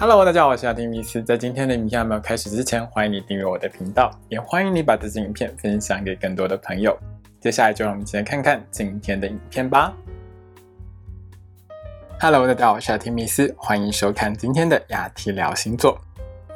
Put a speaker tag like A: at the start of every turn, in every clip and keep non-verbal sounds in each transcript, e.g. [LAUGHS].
A: Hello，大家好，我是阿丁米斯。在今天的影片还没有开始之前，欢迎你订阅我的频道，也欢迎你把这支影片分享给更多的朋友。接下来就让我们一起来看看今天的影片吧。Hello，大家好，我是阿丁米斯，欢迎收看今天的雅提聊星座。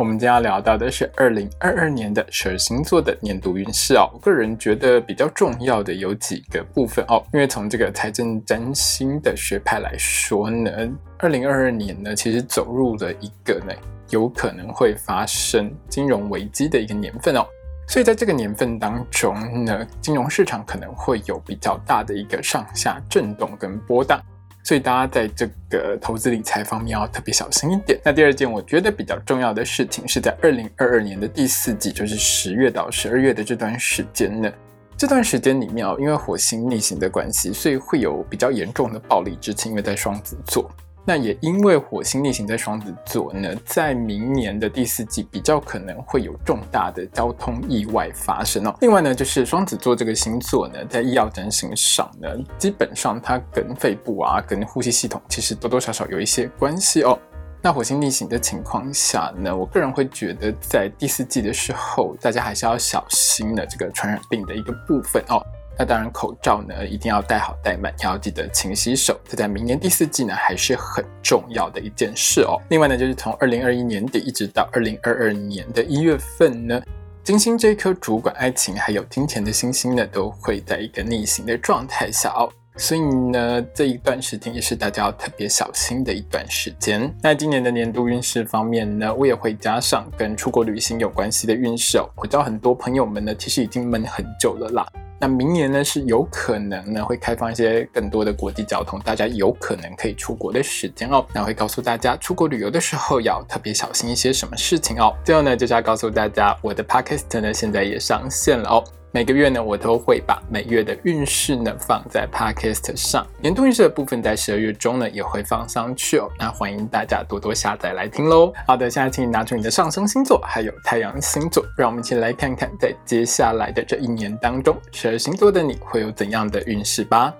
A: 我们今天要聊到的是二零二二年的十二星座的年度运势哦。我个人觉得比较重要的有几个部分哦，因为从这个财政占星的学派来说呢，二零二二年呢其实走入了一个呢有可能会发生金融危机的一个年份哦。所以在这个年份当中呢，金融市场可能会有比较大的一个上下震动跟波荡。所以大家在这个投资理财方面要特别小心一点。那第二件我觉得比较重要的事情是在二零二二年的第四季，就是十月到十二月的这段时间呢。这段时间里面哦，因为火星逆行的关系，所以会有比较严重的暴力之情，因为在双子座。那也因为火星逆行在双子座呢，在明年的第四季比较可能会有重大的交通意外发生哦。另外呢，就是双子座这个星座呢，在医药整形上呢，基本上它跟肺部啊、跟呼吸系统其实多多少少有一些关系哦。那火星逆行的情况下呢，我个人会觉得在第四季的时候，大家还是要小心的这个传染病的一个部分哦。那当然，口罩呢一定要戴好戴满，要记得勤洗手。这在明年第四季呢还是很重要的一件事哦。另外呢，就是从二零二一年底一直到二零二二年的一月份呢，金星这颗主管爱情还有金钱的星星呢，都会在一个逆行的状态下哦。所以呢，这一段时间也是大家要特别小心的一段时间。那今年的年度运势方面呢，我也会加上跟出国旅行有关系的运势哦。我知道很多朋友们呢，其实已经闷很久了啦。那明年呢是有可能呢会开放一些更多的国际交通，大家有可能可以出国的时间哦。那会告诉大家出国旅游的时候要特别小心一些什么事情哦。最后呢就是要告诉大家，我的 podcast 呢现在也上线了哦。每个月呢，我都会把每月的运势呢放在 Podcast 上，年度运势的部分在十二月中呢也会放上去哦。那欢迎大家多多下载来听喽。好的，现在请你拿出你的上升星座还有太阳星座，让我们一起来看看在接下来的这一年当中，十二星座的你会有怎样的运势吧。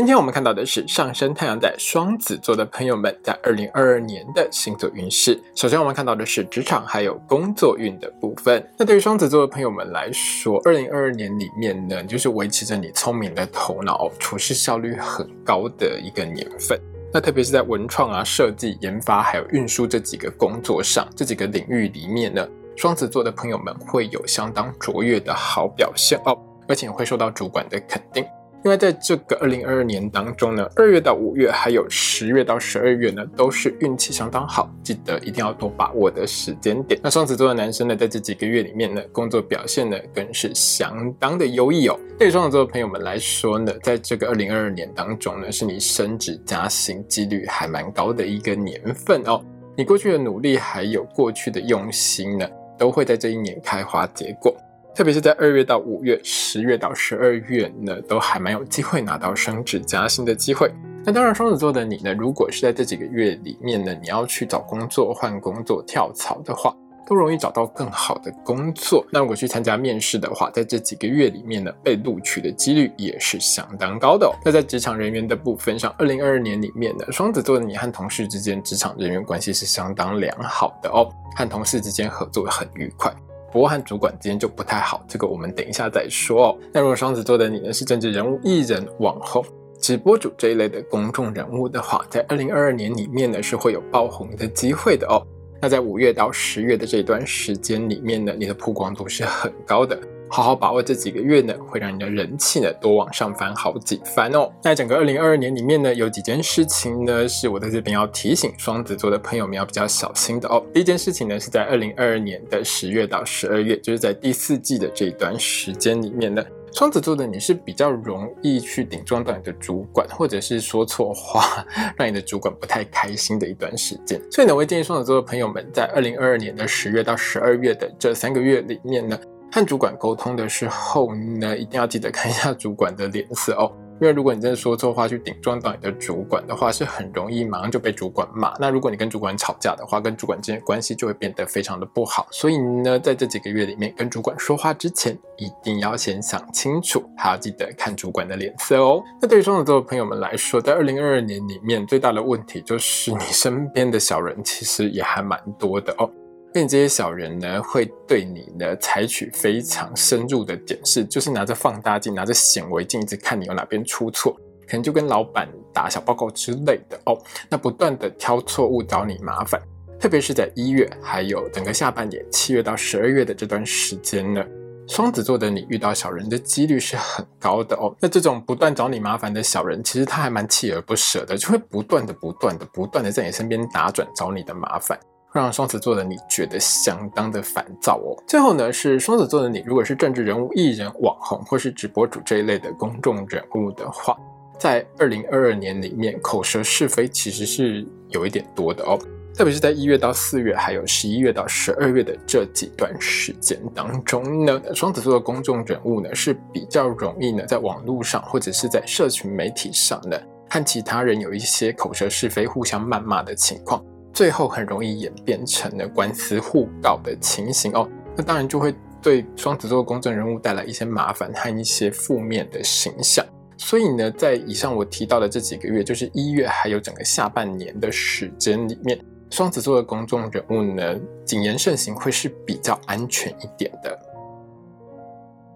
A: 今天我们看到的是上升太阳在双子座的朋友们在二零二二年的星座运势。首先，我们看到的是职场还有工作运的部分。那对于双子座的朋友们来说，二零二二年里面呢，就是维持着你聪明的头脑、处事效率很高的一个年份。那特别是在文创啊、设计、研发还有运输这几个工作上，这几个领域里面呢，双子座的朋友们会有相当卓越的好表现哦，而且会受到主管的肯定。因为在这个二零二二年当中呢，二月到五月，还有十月到十二月呢，都是运气相当好，记得一定要多把握的时间点。那双子座的男生呢，在这几个月里面呢，工作表现呢，更是相当的优异哦。对双子座的朋友们来说呢，在这个二零二二年当中呢，是你升职加薪几率还蛮高的一个年份哦。你过去的努力还有过去的用心呢，都会在这一年开花结果。特别是在二月到五月、十月到十二月呢，都还蛮有机会拿到升职加薪的机会。那当然，双子座的你呢，如果是在这几个月里面呢，你要去找工作、换工作、跳槽的话，都容易找到更好的工作。那如果去参加面试的话，在这几个月里面呢，被录取的几率也是相当高的哦。那在职场人员的部分上，二零二二年里面呢，双子座的你和同事之间职场人员关系是相当良好的哦，和同事之间合作很愉快。不过和主管之间就不太好，这个我们等一下再说哦。那如果双子座的你呢，是政治人物、艺人、网红、直播主这一类的公众人物的话，在二零二二年里面呢，是会有爆红的机会的哦。那在五月到十月的这段时间里面呢，你的曝光度是很高的。好好把握这几个月呢，会让你的人气呢多往上翻好几番哦。在整个二零二二年里面呢，有几件事情呢，是我在这边要提醒双子座的朋友们要比较小心的哦。第一件事情呢，是在二零二二年的十月到十二月，就是在第四季的这一段时间里面呢，双子座的你是比较容易去顶撞到你的主管，或者是说错话，让你的主管不太开心的一段时间。所以呢，我会建议双子座的朋友们在二零二二年的十月到十二月的这三个月里面呢。跟主管沟通的时候呢，一定要记得看一下主管的脸色哦。因为如果你真的说错话去顶撞到你的主管的话，是很容易马上就被主管骂。那如果你跟主管吵架的话，跟主管之间关系就会变得非常的不好。所以呢，在这几个月里面，跟主管说话之前，一定要先想清楚，还要记得看主管的脸色哦。那对于双子座的朋友们来说，在二零二二年里面，最大的问题就是你身边的小人其实也还蛮多的哦。跟你这些小人呢，会对你呢采取非常深入的检视，就是拿着放大镜、拿着显微镜，一直看你有哪边出错，可能就跟老板打小报告之类的哦。那不断的挑错误找你麻烦，特别是在一月，还有整个下半年七月到十二月的这段时间呢，双子座的你遇到小人的几率是很高的哦。那这种不断找你麻烦的小人，其实他还蛮锲而不舍的，就会不断的、不断的、不断的在你身边打转找你的麻烦。让双子座的你觉得相当的烦躁哦。最后呢，是双子座的你，如果是政治人物、艺人、网红或是直播主这一类的公众人物的话，在二零二二年里面，口舌是非其实是有一点多的哦。特别是在一月到四月，还有十一月到十二月的这几段时间当中呢，双子座的公众人物呢是比较容易呢，在网络上或者是在社群媒体上呢，和其他人有一些口舌是非、互相谩骂的情况。最后很容易演变成了官司互告的情形哦，那当然就会对双子座的公众人物带来一些麻烦和一些负面的形象。所以呢，在以上我提到的这几个月，就是一月还有整个下半年的时间里面，双子座的公众人物呢，谨言慎行会是比较安全一点的。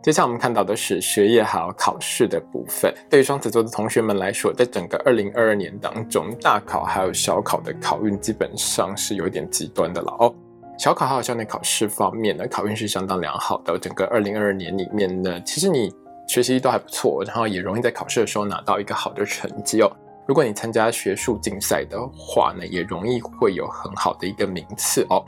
A: 接下来我们看到的是学业还有考试的部分。对于双子座的同学们来说，在整个二零二二年当中，大考还有小考的考运基本上是有一点极端的了哦。小考还有校内考试方面呢，考运是相当良好的。整个二零二二年里面呢，其实你学习都还不错，然后也容易在考试的时候拿到一个好的成绩哦。如果你参加学术竞赛的话呢，也容易会有很好的一个名次哦。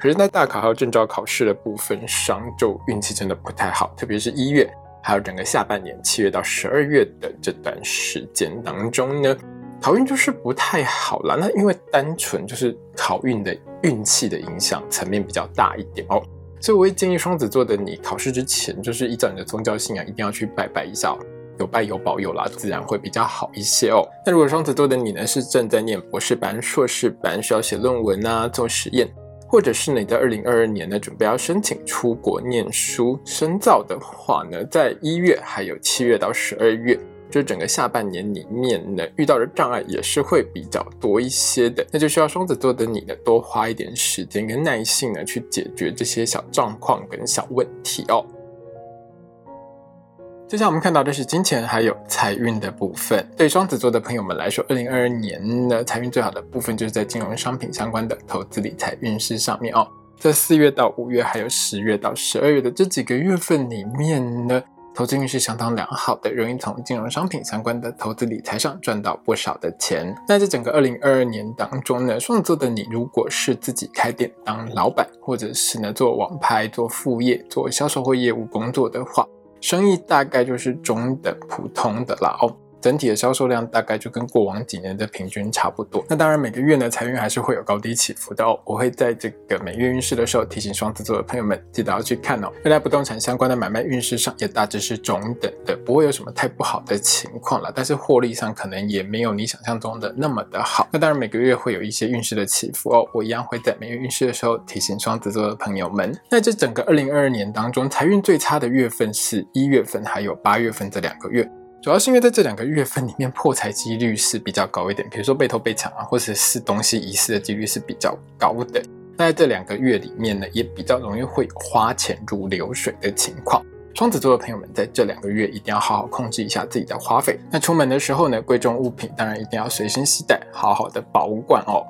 A: 可是，在大考还有证照考试的部分上，就运气真的不太好。特别是一月，还有整个下半年七月到十二月的这段时间当中呢，考运就是不太好了。那因为单纯就是考运的运气的影响层面比较大一点哦，所以我会建议双子座的你，考试之前就是依照你的宗教信仰，一定要去拜拜一下，哦有拜有保佑啦，自然会比较好一些哦。那如果双子座的你呢，是正在念博士班、硕士班，需要写论文啊，做实验。或者是你在二零二二年呢，准备要申请出国念书深造的话呢，在一月还有七月到十二月，就整个下半年里面呢，遇到的障碍也是会比较多一些的，那就需要双子座的你呢，多花一点时间跟耐性呢，去解决这些小状况跟小问题哦。接下来我们看到的是金钱还有财运的部分。对双子座的朋友们来说，二零二二年呢，财运最好的部分就是在金融商品相关的投资理财运势上面哦。在四月到五月，还有十月到十二月的这几个月份里面呢，投资运势相当良好的，容易从金融商品相关的投资理财上赚到不少的钱。那在整个二零二二年当中呢，双子座的你如果是自己开店当老板，或者是呢做网拍、做副业、做销售或业务工作的话，生意大概就是中等普通的啦哦。整体的销售量大概就跟过往几年的平均差不多。那当然每个月呢财运还是会有高低起伏的哦。我会在这个每月运势的时候提醒双子座的朋友们，记得要去看哦。未来不动产相关的买卖运势上也大致是中等的，不会有什么太不好的情况了。但是获利上可能也没有你想象中的那么的好。那当然每个月会有一些运势的起伏哦。我一样会在每月运势的时候提醒双子座的朋友们。那这整个二零二二年当中，财运最差的月份是一月份还有八月份这两个月。主要是因为在这两个月份里面，破财几率是比较高一点，比如说被偷被抢啊，或者是东西遗失的几率是比较高的。那在这两个月里面呢，也比较容易会花钱如流水的情况。双子座的朋友们在这两个月一定要好好控制一下自己的花费。那出门的时候呢，贵重物品当然一定要随身携带，好好的保管哦。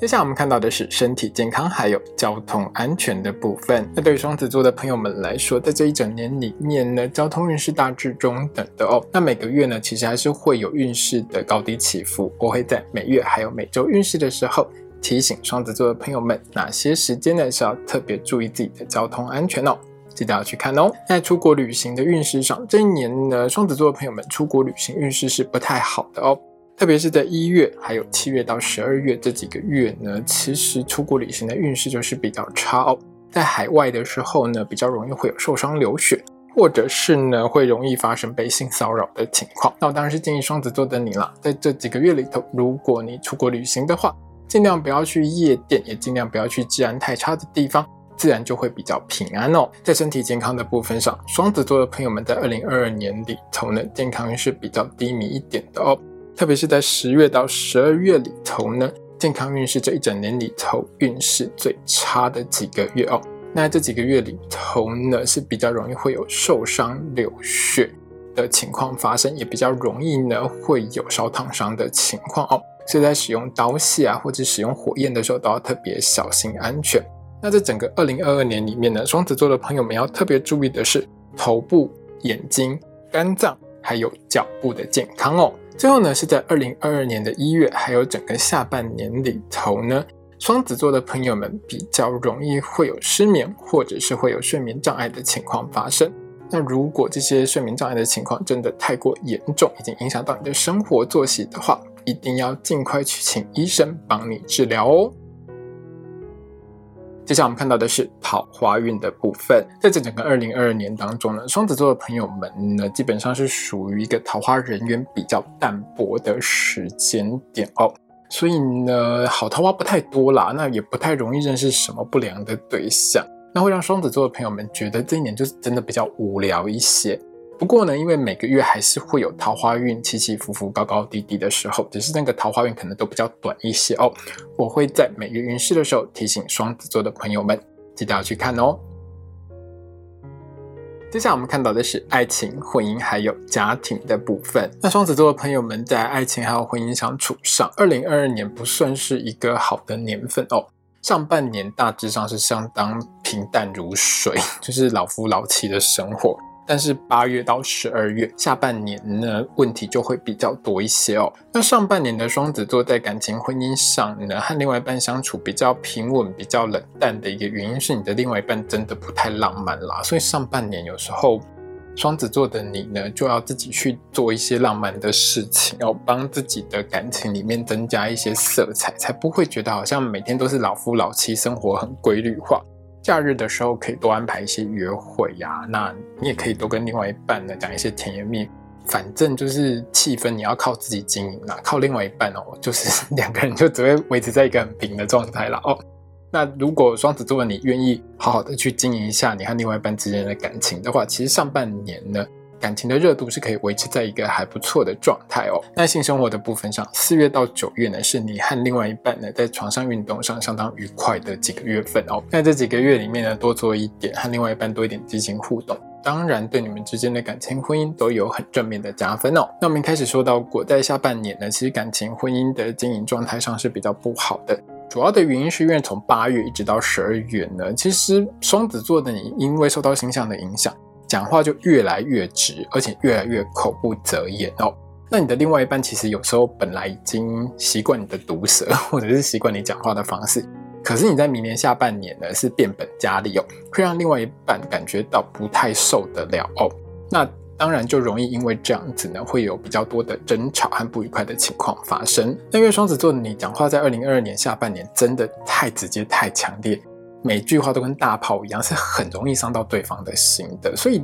A: 接下来我们看到的是身体健康还有交通安全的部分。那对于双子座的朋友们来说，在这一整年里面呢，交通运势大致中等的哦。那每个月呢，其实还是会有运势的高低起伏。我会在每月还有每周运势的时候提醒双子座的朋友们，哪些时间呢是要特别注意自己的交通安全哦，记得要去看哦。在出国旅行的运势上，这一年呢，双子座的朋友们出国旅行运势是不太好的哦。特别是在一月，还有七月到十二月这几个月呢，其实出国旅行的运势就是比较差哦。在海外的时候呢，比较容易会有受伤流血，或者是呢会容易发生被性骚扰的情况。那我当然是建议双子座的你啦，在这几个月里头，如果你出国旅行的话，尽量不要去夜店，也尽量不要去治安太差的地方，自然就会比较平安哦。在身体健康的部分上，双子座的朋友们在二零二二年里头呢，健康运是比较低迷一点的哦。特别是在十月到十二月里头呢，健康运是这一整年里头运势最差的几个月哦。那这几个月里头呢，是比较容易会有受伤流血的情况发生，也比较容易呢会有烧烫伤的情况哦。所以在使用刀械啊，或者使用火焰的时候，都要特别小心安全。那在整个二零二二年里面呢，双子座的朋友们要特别注意的是头部、眼睛、肝脏还有脚部的健康哦。最后呢，是在二零二二年的一月，还有整个下半年里头呢。双子座的朋友们比较容易会有失眠，或者是会有睡眠障碍的情况发生。那如果这些睡眠障碍的情况真的太过严重，已经影响到你的生活作息的话，一定要尽快去请医生帮你治疗哦。接下来我们看到的是桃花运的部分，在这整个二零二二年当中呢，双子座的朋友们呢，基本上是属于一个桃花人缘比较淡薄的时间点哦。所以呢，好桃花不太多啦，那也不太容易认识什么不良的对象，那会让双子座的朋友们觉得这一年就是真的比较无聊一些。不过呢，因为每个月还是会有桃花运起起伏伏、高高低低的时候，只是那个桃花运可能都比较短一些哦。我会在每月运势的时候提醒双子座的朋友们，记得要去看哦。接下来我们看到的是爱情、婚姻还有家庭的部分。那双子座的朋友们在爱情还有婚姻相处上，二零二二年不算是一个好的年份哦。上半年大致上是相当平淡如水，[LAUGHS] 就是老夫老妻的生活。但是八月到十二月下半年呢，问题就会比较多一些哦。那上半年的双子座在感情婚姻上呢，和另外一半相处比较平稳、比较冷淡的一个原因是你的另外一半真的不太浪漫啦。所以上半年有时候双子座的你呢，就要自己去做一些浪漫的事情，要帮自己的感情里面增加一些色彩，才不会觉得好像每天都是老夫老妻，生活很规律化。假日的时候可以多安排一些约会呀，那你也可以多跟另外一半呢讲一些甜言蜜语，反正就是气氛你要靠自己经营啦，靠另外一半哦，就是 [LAUGHS] 两个人就只会维持在一个很平的状态了哦。那如果双子座的你愿意好好的去经营一下你和另外一半之间的感情的话，其实上半年呢。感情的热度是可以维持在一个还不错的状态哦。那性生活的部分上，四月到九月呢，是你和另外一半呢在床上运动上相当愉快的几个月份哦。在这几个月里面呢，多做一点和另外一半多一点激情互动，当然对你们之间的感情婚姻都有很正面的加分哦。那我们一开始说到过，在下半年呢，其实感情婚姻的经营状态上是比较不好的，主要的原因是因为从八月一直到十二月呢，其实双子座的你因为受到星象的影响。讲话就越来越直，而且越来越口不择言哦。那你的另外一半其实有时候本来已经习惯你的毒舌，或者是习惯你讲话的方式，可是你在明年下半年呢是变本加厉哦，会让另外一半感觉到不太受得了哦。那当然就容易因为这样子呢，会有比较多的争吵和不愉快的情况发生。那因为双子座你讲话在二零二二年下半年真的太直接、太强烈。每句话都跟大炮一样，是很容易伤到对方的心的。所以，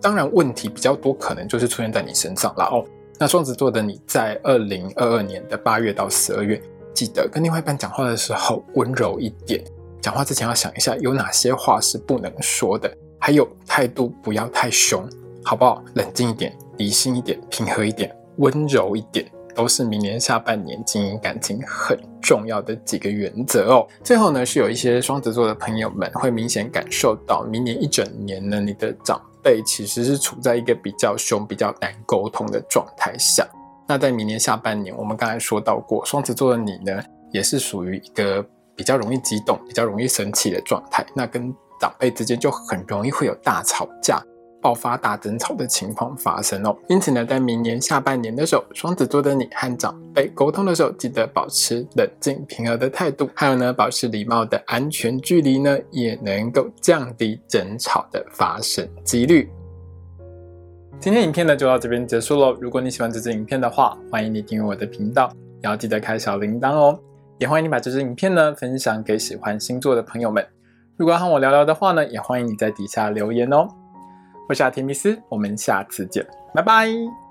A: 当然问题比较多，可能就是出现在你身上了哦。那双子座的你在二零二二年的八月到十二月，记得跟另外一半讲话的时候温柔一点。讲话之前要想一下，有哪些话是不能说的，还有态度不要太凶，好不好？冷静一点，理性一点，平和一点，温柔一点。都是明年下半年经营感情很重要的几个原则哦。最后呢，是有一些双子座的朋友们会明显感受到，明年一整年呢，你的长辈其实是处在一个比较凶、比较难沟通的状态下。那在明年下半年，我们刚才说到过，双子座的你呢，也是属于一个比较容易激动、比较容易生气的状态。那跟长辈之间就很容易会有大吵架。爆发大争吵的情况发生哦，因此呢，在明年下半年的时候，双子座的你和长辈沟通的时候，记得保持冷静平和的态度，还有呢，保持礼貌的安全距离呢，也能够降低争吵的发生几率。今天影片呢就到这边结束喽。如果你喜欢这支影片的话，欢迎你订阅我的频道，也要记得开小铃铛哦。也欢迎你把这支影片呢分享给喜欢星座的朋友们。如果要和我聊聊的话呢，也欢迎你在底下留言哦。我是阿提米斯，我们下次见，拜拜。